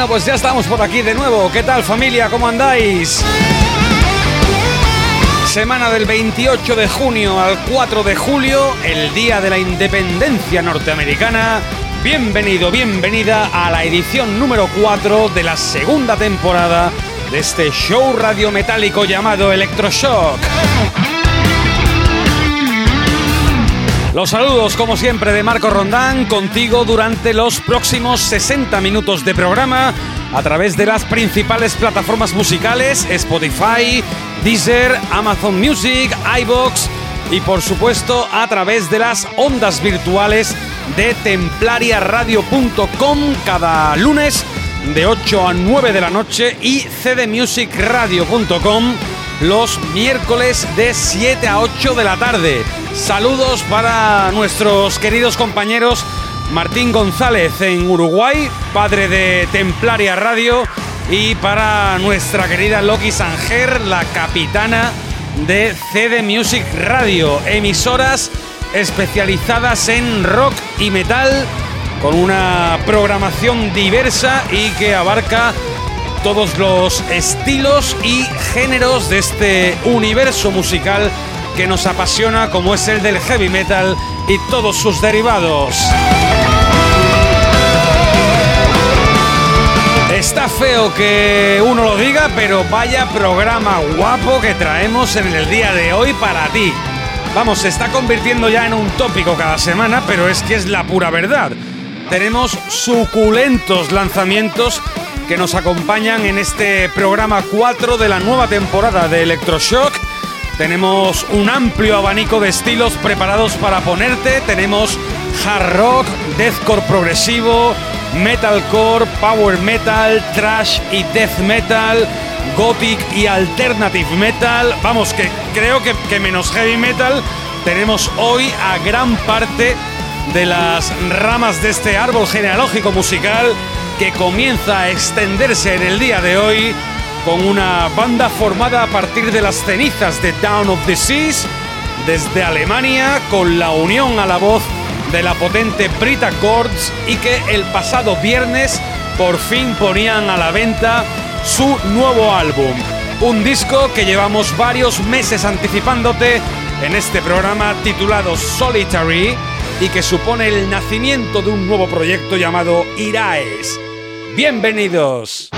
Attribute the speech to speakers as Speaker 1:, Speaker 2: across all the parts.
Speaker 1: Bueno, pues ya estamos por aquí de nuevo. ¿Qué tal familia? ¿Cómo andáis? Semana del 28 de junio al 4 de julio, el día de la independencia norteamericana. Bienvenido, bienvenida a la edición número 4 de la segunda temporada de este show radiometálico llamado Electroshock. Los saludos, como siempre, de Marco Rondán, contigo durante los próximos 60 minutos de programa a través de las principales plataformas musicales, Spotify, Deezer, Amazon Music, iBox y por supuesto a través de las ondas virtuales de templariaradio.com cada lunes de 8 a 9 de la noche y cdmusicradio.com los miércoles de 7 a 8 de la tarde. Saludos para nuestros queridos compañeros Martín González en Uruguay, padre de Templaria Radio, y para nuestra querida Loki Sanger, la capitana de CD Music Radio, emisoras especializadas en rock y metal, con una programación diversa y que abarca todos los estilos y géneros de este universo musical que nos apasiona como es el del heavy metal y todos sus derivados. Está feo que uno lo diga, pero vaya programa guapo que traemos en el día de hoy para ti. Vamos, se está convirtiendo ya en un tópico cada semana, pero es que es la pura verdad. Tenemos suculentos lanzamientos que nos acompañan en este programa 4 de la nueva temporada de Electroshock. Tenemos un amplio abanico de estilos preparados para ponerte. Tenemos hard rock, deathcore progresivo, metalcore, power metal, trash y death metal, gothic y alternative metal. Vamos, que creo que, que menos heavy metal tenemos hoy a gran parte de las ramas de este árbol genealógico musical que comienza a extenderse en el día de hoy con una banda formada a partir de las cenizas de Down of the Seas desde Alemania con la unión a la voz de la potente Brita Chords y que el pasado viernes por fin ponían a la venta su nuevo álbum. Un disco que llevamos varios meses anticipándote en este programa titulado Solitary y que supone el nacimiento de un nuevo proyecto llamado Iraes. Bienvenidos.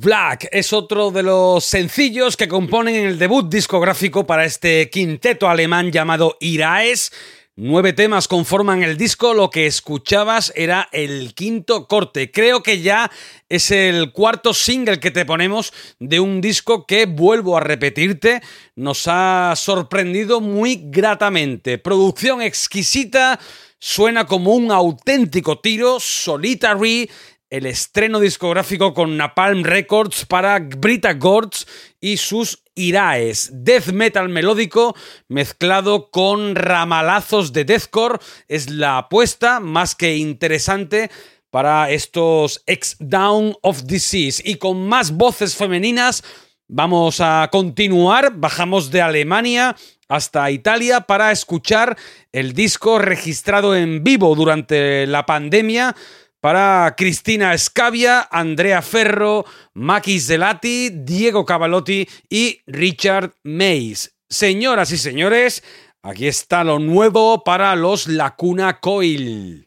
Speaker 1: Black es otro de los sencillos que componen el debut discográfico para este quinteto alemán llamado Iraes. Nueve temas conforman el disco, lo que escuchabas era el quinto corte. Creo que ya es el cuarto single que te ponemos de un disco que, vuelvo a repetirte, nos ha sorprendido muy gratamente. Producción exquisita, suena como un auténtico tiro, solitary, el estreno discográfico con Napalm Records para Brita Gords y sus Iraes, death metal melódico mezclado con ramalazos de deathcore, es la apuesta más que interesante para estos ex Down of Disease. Y con más voces femeninas vamos a continuar, bajamos de Alemania hasta Italia para escuchar el disco registrado en vivo durante la pandemia para Cristina Scavia, Andrea Ferro, Maki Zelati, Diego Cavalotti y Richard Mays. Señoras y señores, aquí está lo nuevo para los Lacuna Coil.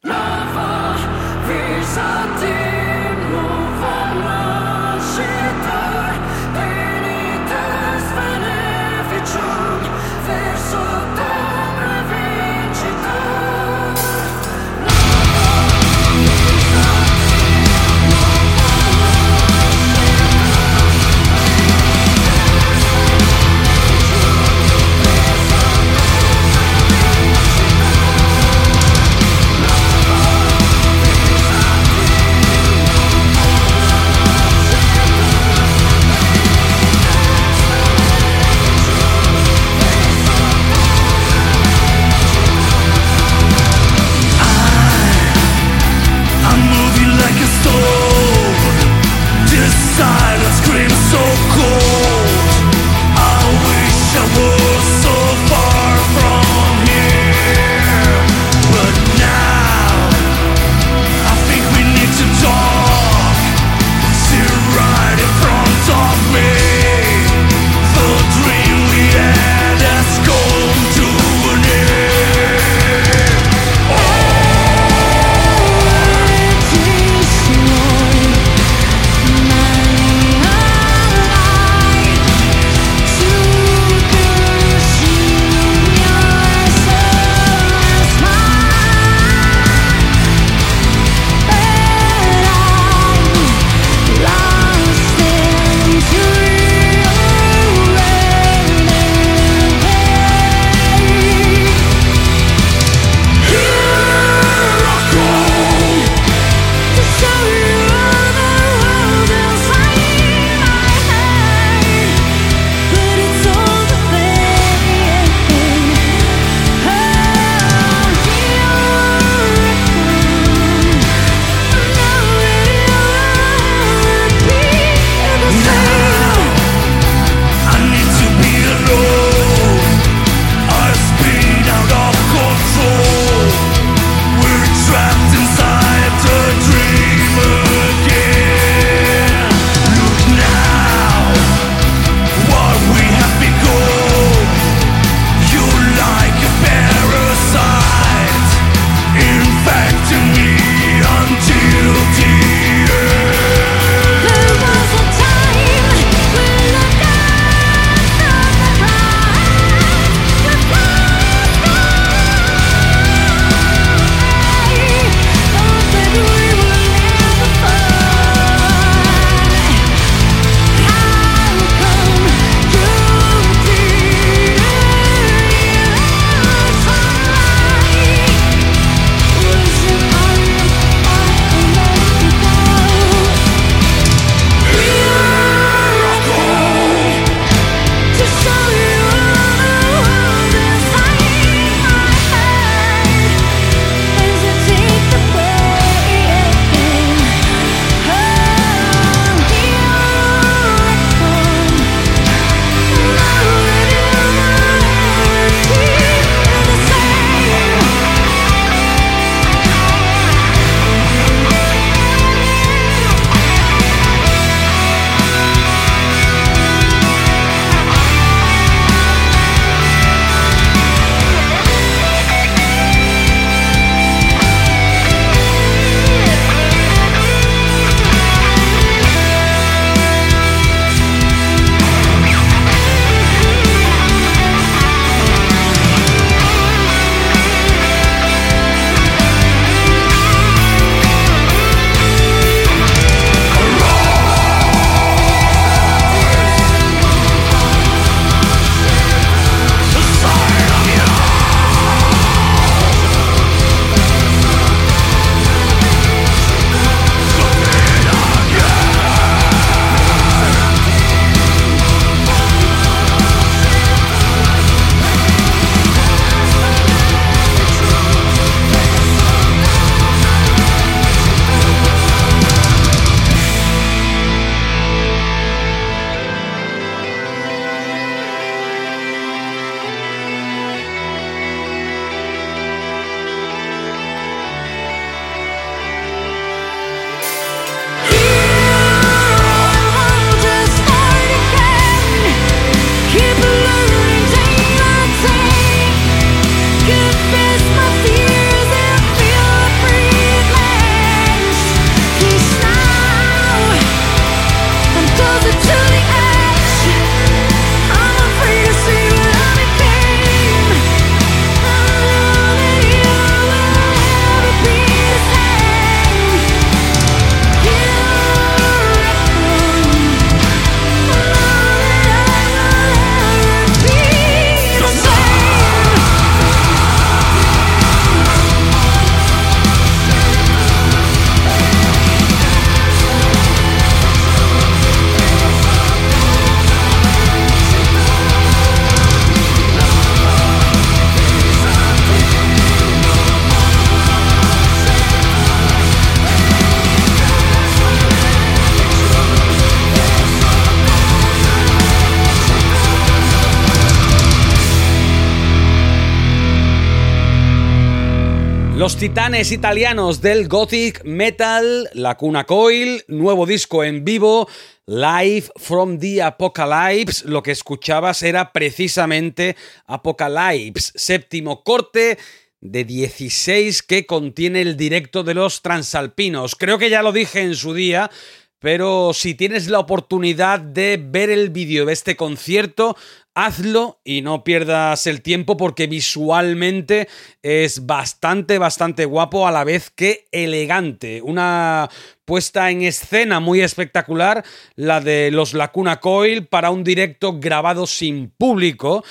Speaker 1: Titanes italianos del gothic metal, la cuna coil, nuevo disco en vivo, Live from the Apocalypse. Lo que escuchabas era precisamente Apocalypse, séptimo corte de 16 que contiene el directo de los transalpinos. Creo que ya lo dije en su día, pero si tienes la oportunidad de ver el vídeo de este concierto, hazlo y no pierdas el tiempo porque visualmente es bastante, bastante guapo a la vez que elegante. Una puesta en escena muy espectacular, la de los Lacuna Coil para un directo grabado sin público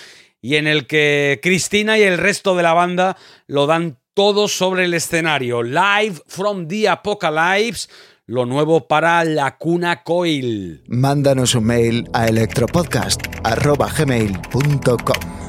Speaker 1: y en el que Cristina y el resto de la banda lo dan todo sobre el escenario. Live from the Apocalypse lo nuevo para la cuna coil.
Speaker 2: Mándanos un mail a electropodcast.gmail.com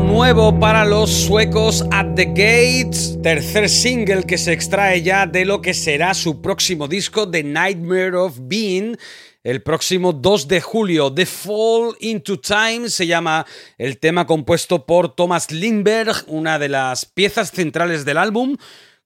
Speaker 2: nuevo para los suecos At the Gates, tercer single que se extrae ya de lo que será su próximo disco, The Nightmare of Being, el próximo 2 de julio. The Fall into Time se llama el tema compuesto por Thomas Lindberg, una de las piezas centrales del álbum,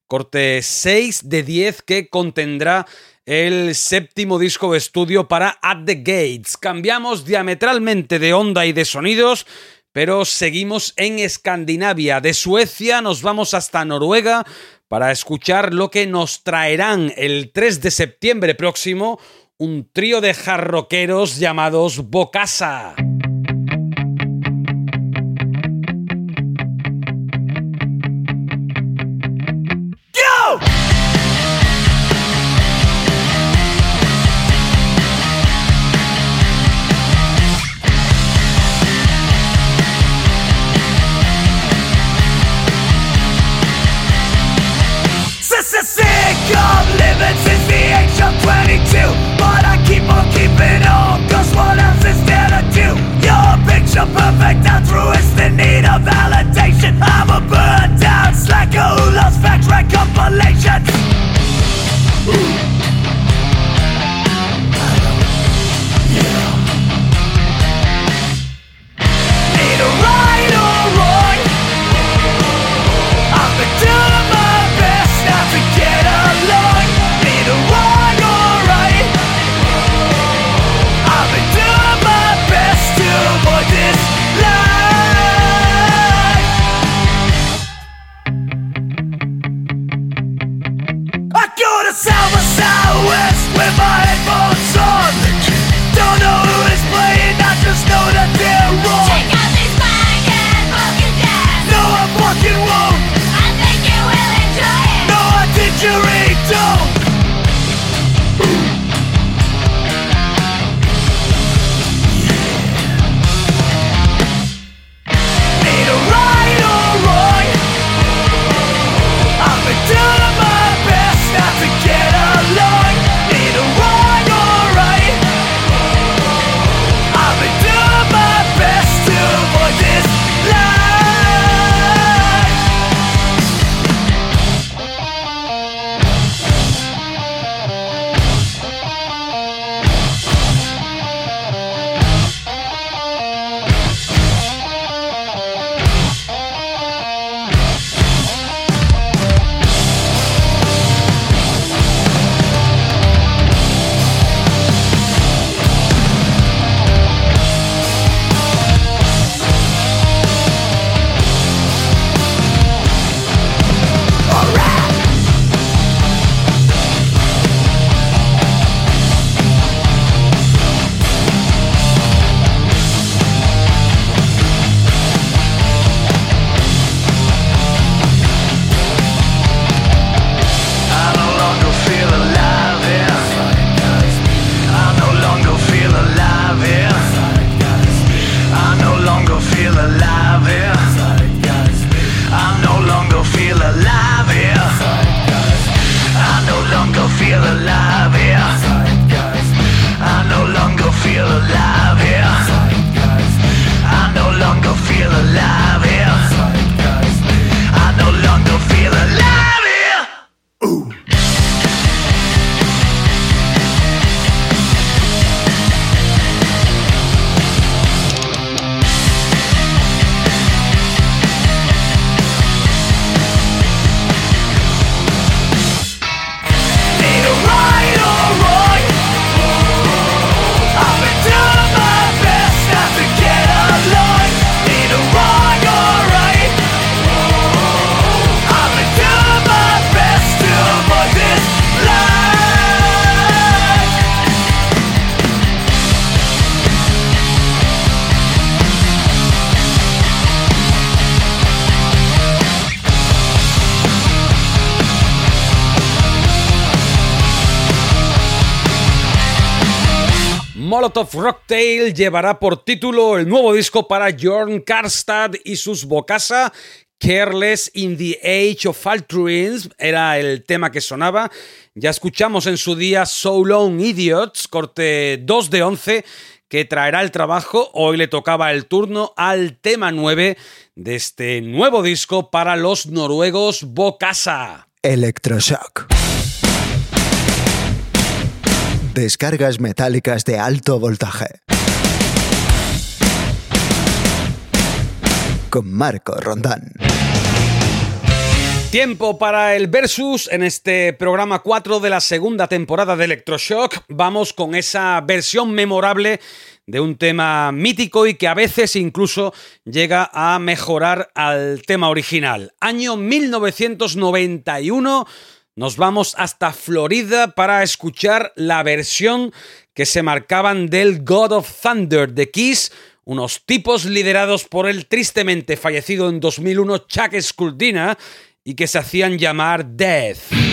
Speaker 2: corte 6 de 10 que contendrá el séptimo disco de estudio para At the Gates. Cambiamos diametralmente de onda y de sonidos pero seguimos en Escandinavia. De Suecia nos vamos hasta Noruega para escuchar lo que nos traerán el 3 de septiembre próximo un trío de jarroqueros llamados Bocasa. wanted But I keep on keeping on Cause what else is there to do? You're picture perfect altruist the need of validation I'm a burned down slacker who lost fact right compilations Molotov Rocktail llevará por título el nuevo disco para Jorn Karstad y sus Bocasa. Careless in the Age of Altruism era el tema que sonaba. Ya escuchamos en su día So Long Idiots, corte 2 de 11, que traerá el trabajo. Hoy le tocaba el turno al tema 9 de este nuevo disco para los noruegos Bocasa.
Speaker 3: Electroshock. Descargas metálicas de alto voltaje. Con Marco Rondán.
Speaker 2: Tiempo para el versus en este programa 4 de la segunda temporada de Electroshock. Vamos con esa versión memorable de un tema mítico y que a veces incluso llega a mejorar al tema original. Año 1991. Nos vamos hasta Florida para escuchar la versión que se marcaban del God of Thunder de Kiss, unos tipos liderados por el tristemente fallecido en 2001 Chuck Skuldina y que se hacían llamar Death.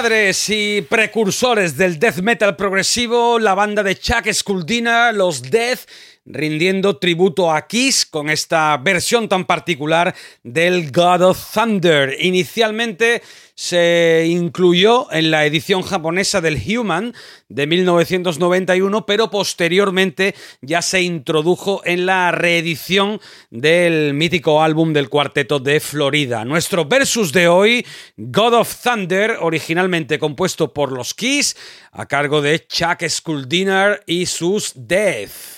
Speaker 2: Y precursores del death metal progresivo, la banda de Chuck Skuldina, los Death, rindiendo tributo a Kiss con esta versión tan particular del God of Thunder. Inicialmente se incluyó en la edición japonesa del Human de 1991, pero posteriormente ya se introdujo en la reedición del mítico álbum del cuarteto de Florida. Nuestro versus de hoy, God of Thunder, originalmente compuesto por los Kiss, a cargo de Chuck Schuldiner y sus Death.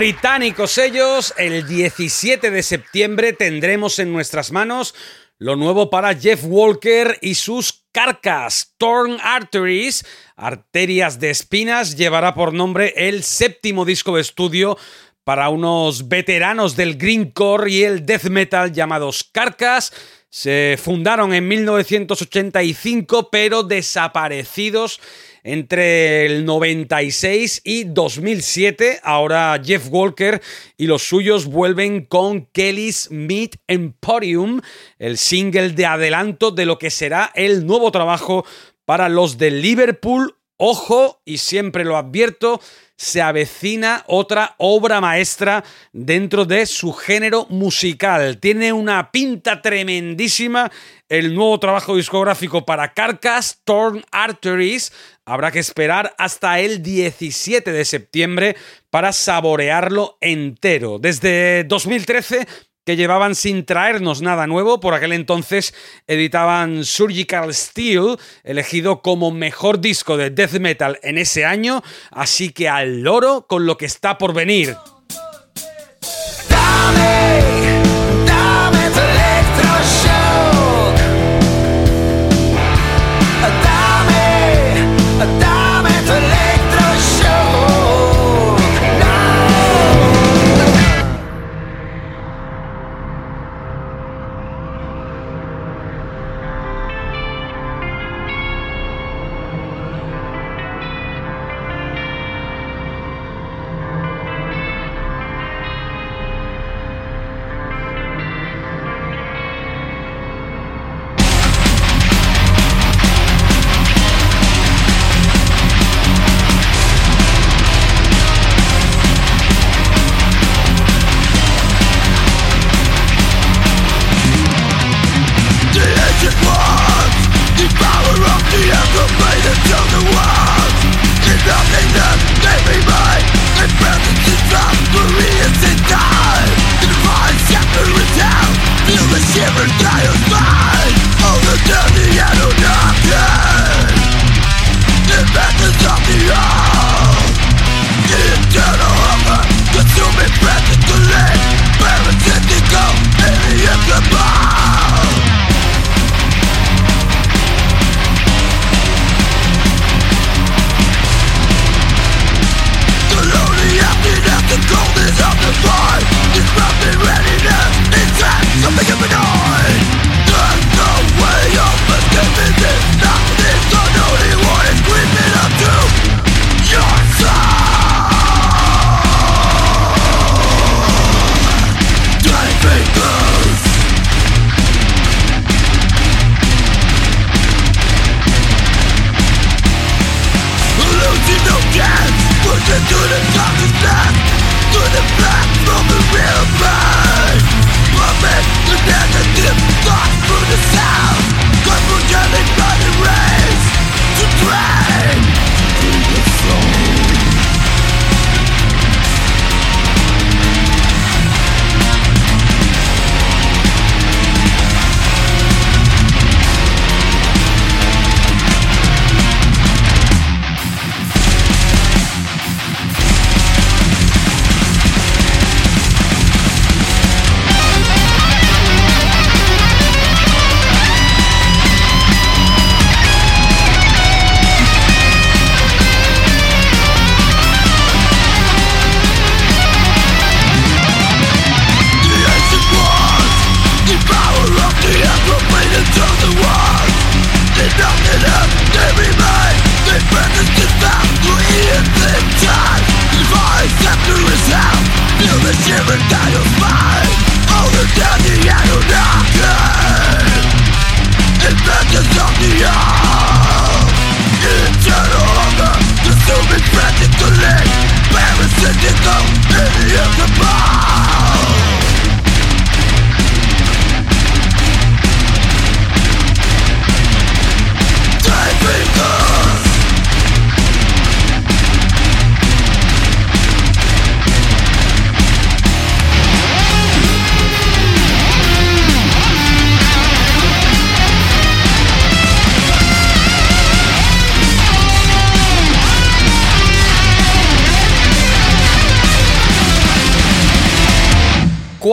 Speaker 2: Británicos ellos, el 17 de septiembre tendremos en nuestras manos lo nuevo para Jeff Walker y sus Carcas, Torn Arteries, Arterias de Espinas, llevará por nombre el séptimo disco de estudio para unos veteranos del greencore y el death metal llamados Carcas. Se fundaron en 1985 pero desaparecidos entre el 96 y 2007. Ahora Jeff Walker y los suyos vuelven con Kelly's Meat Emporium, el single de adelanto de lo que será el nuevo trabajo para los de Liverpool. Ojo, y siempre lo advierto, se avecina otra obra maestra dentro de su género musical. Tiene una pinta tremendísima el nuevo trabajo discográfico para Carcass, Torn Arteries. Habrá que esperar hasta el 17 de septiembre para saborearlo entero. Desde 2013 que llevaban sin traernos nada nuevo. Por aquel entonces editaban Surgical Steel, elegido como mejor disco de death metal en ese año. Así que al loro con lo que está por venir.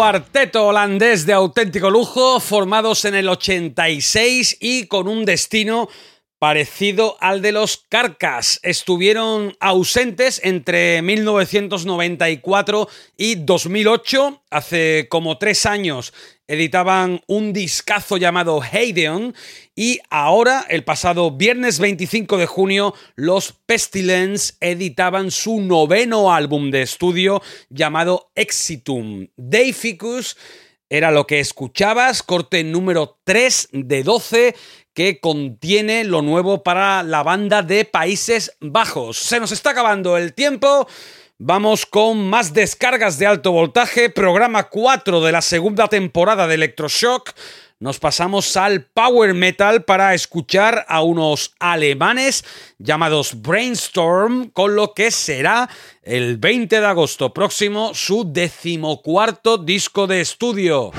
Speaker 2: Cuarteto holandés de auténtico lujo, formados en el 86 y con un destino parecido al de los Carcas. Estuvieron ausentes entre 1994 y 2008, hace como tres años editaban un discazo llamado Haydeon y ahora, el pasado viernes 25 de junio, los Pestilence editaban su noveno álbum de estudio llamado Exitum. Deificus era lo que escuchabas, corte número 3 de 12 que contiene lo nuevo para la banda de Países Bajos. Se nos está acabando el tiempo. Vamos con más descargas de alto voltaje, programa 4 de la segunda temporada de Electroshock.
Speaker 4: nos pasamos al power metal para escuchar a unos alemanes llamados Brainstorm, con lo que será el 20 de agosto próximo su decimocuarto disco de estudio.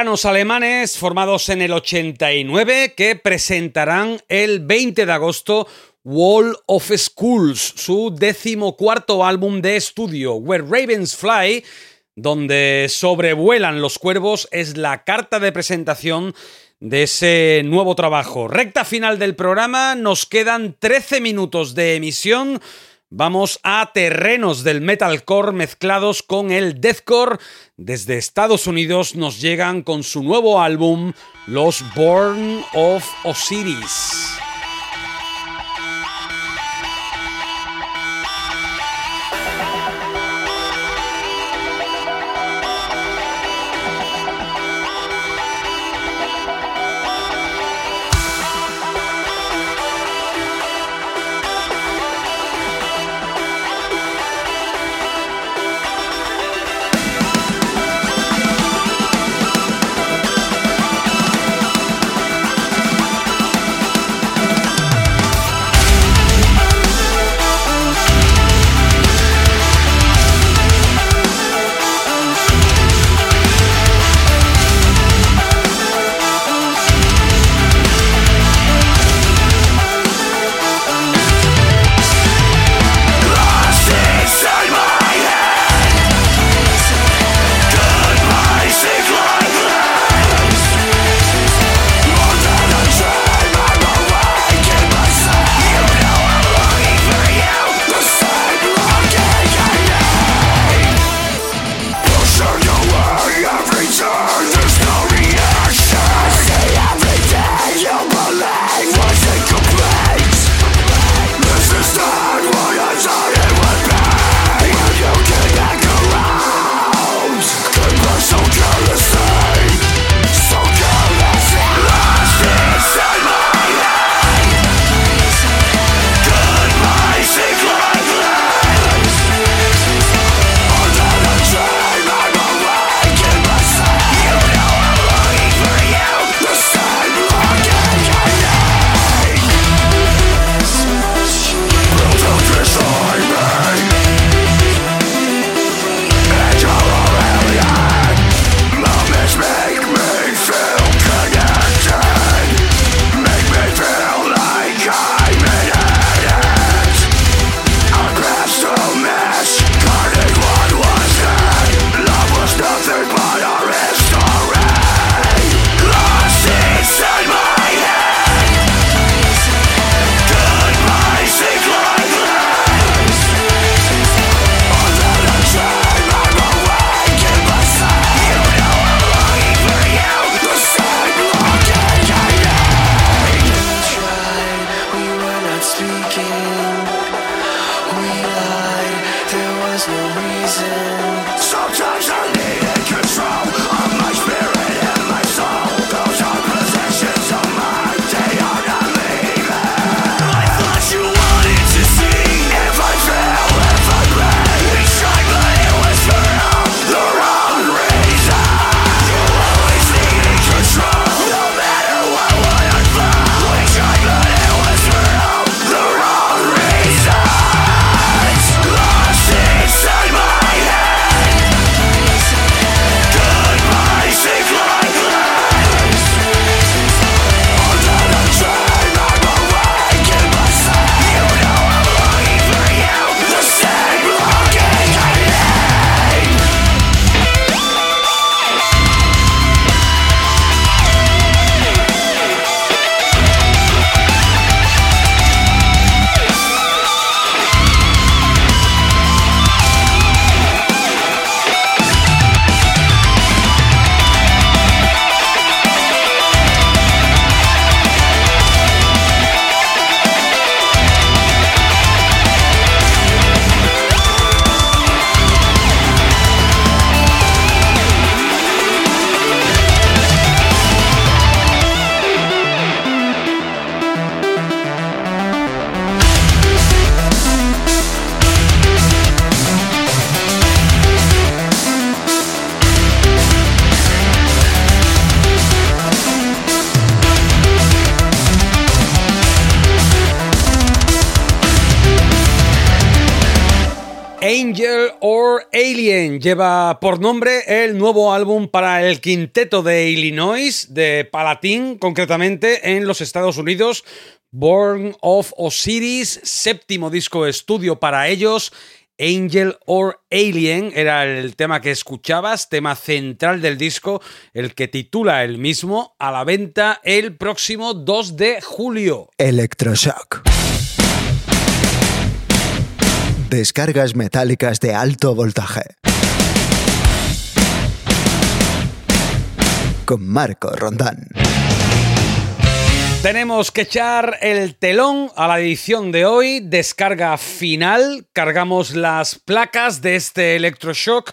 Speaker 4: Alemanes formados en el 89 que presentarán el 20 de agosto Wall of Schools, su decimocuarto álbum de estudio, Where Ravens Fly, donde sobrevuelan los cuervos, es la carta de presentación de ese nuevo trabajo. Recta final del programa, nos quedan 13 minutos de emisión
Speaker 2: vamos a terrenos del metalcore mezclados con el deathcore. Desde Estados Unidos nos llegan con su nuevo álbum, Los Born of Osiris. Lleva por nombre el nuevo álbum para el quinteto de Illinois, de Palatine concretamente, en los Estados Unidos, Born of Osiris, séptimo disco estudio para ellos. Angel or Alien era el tema que escuchabas, tema central del disco, el que titula el mismo, a la venta el próximo 2 de julio.
Speaker 3: Electroshock.
Speaker 2: Descargas metálicas de alto voltaje. Con Marco Rondán.
Speaker 1: Tenemos que echar el telón a la edición de hoy, descarga final, cargamos las placas de este electroshock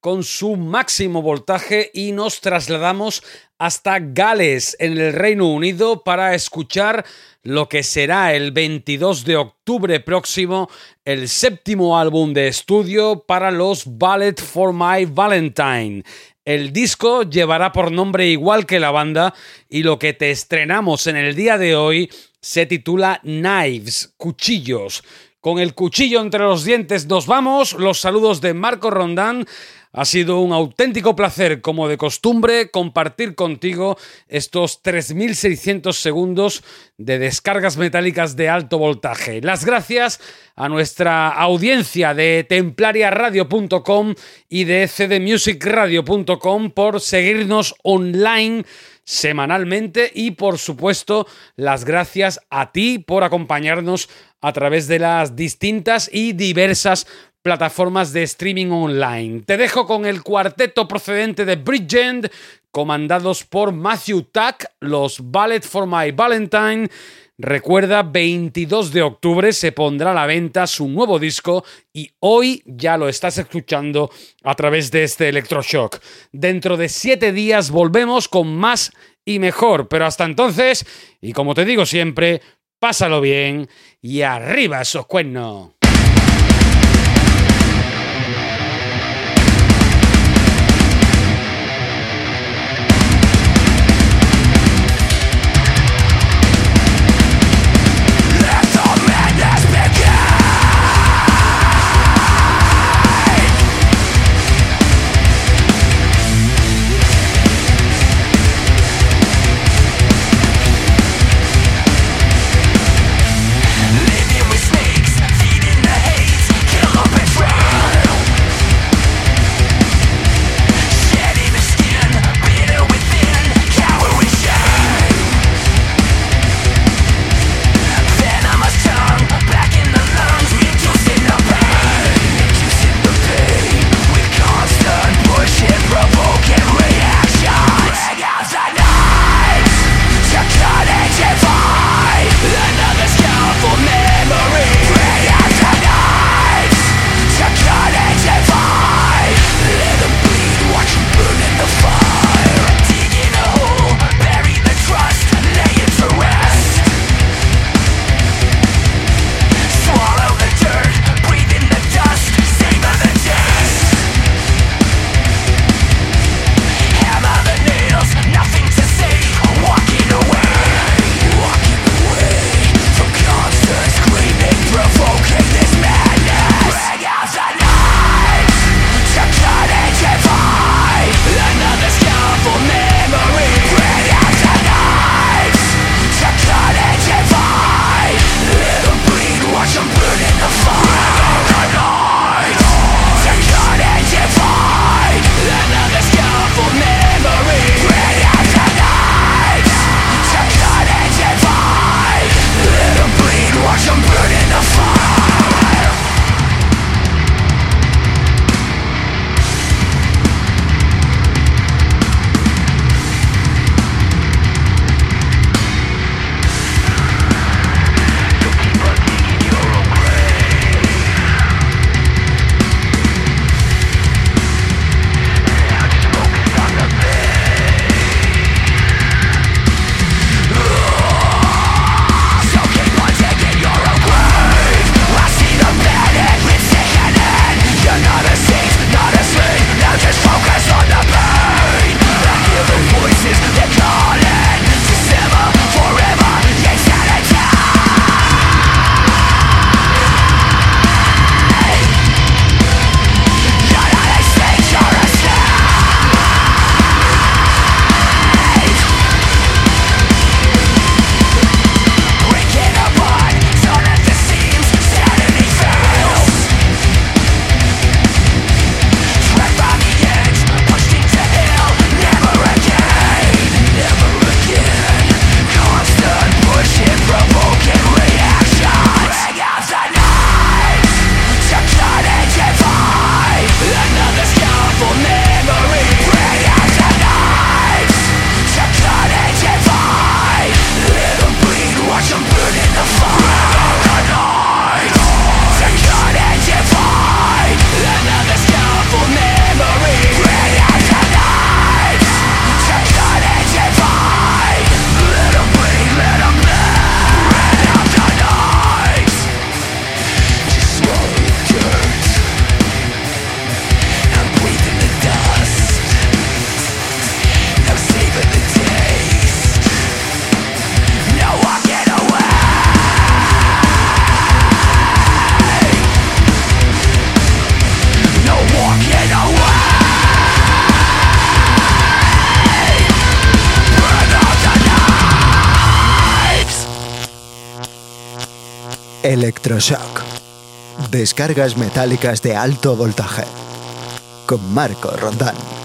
Speaker 1: con su máximo voltaje y nos trasladamos hasta Gales, en el Reino Unido, para escuchar lo que será el 22 de octubre próximo el séptimo álbum de estudio para los Ballet for My Valentine. El disco llevará por nombre igual que la banda y lo que te estrenamos en el día de hoy se titula Knives, cuchillos. Con el cuchillo entre los dientes nos vamos. Los saludos de Marco Rondán. Ha sido un auténtico placer, como de costumbre, compartir contigo estos 3.600 segundos de descargas metálicas de alto voltaje. Las gracias a nuestra audiencia de templariaradio.com y de cdmusicradio.com por seguirnos online semanalmente y por supuesto las gracias a ti por acompañarnos a través de las distintas y diversas plataformas de streaming online. Te dejo con el cuarteto procedente de Bridgend, comandados por Matthew Tuck, los Ballet for My Valentine. Recuerda, 22 de octubre se pondrá a la venta su nuevo disco y hoy ya lo estás escuchando a través de este electroshock. Dentro de siete días volvemos con más y mejor, pero hasta entonces, y como te digo siempre, pásalo bien y arriba esos cuernos.
Speaker 3: Descargas metálicas de alto voltaje. Con Marco Rondán.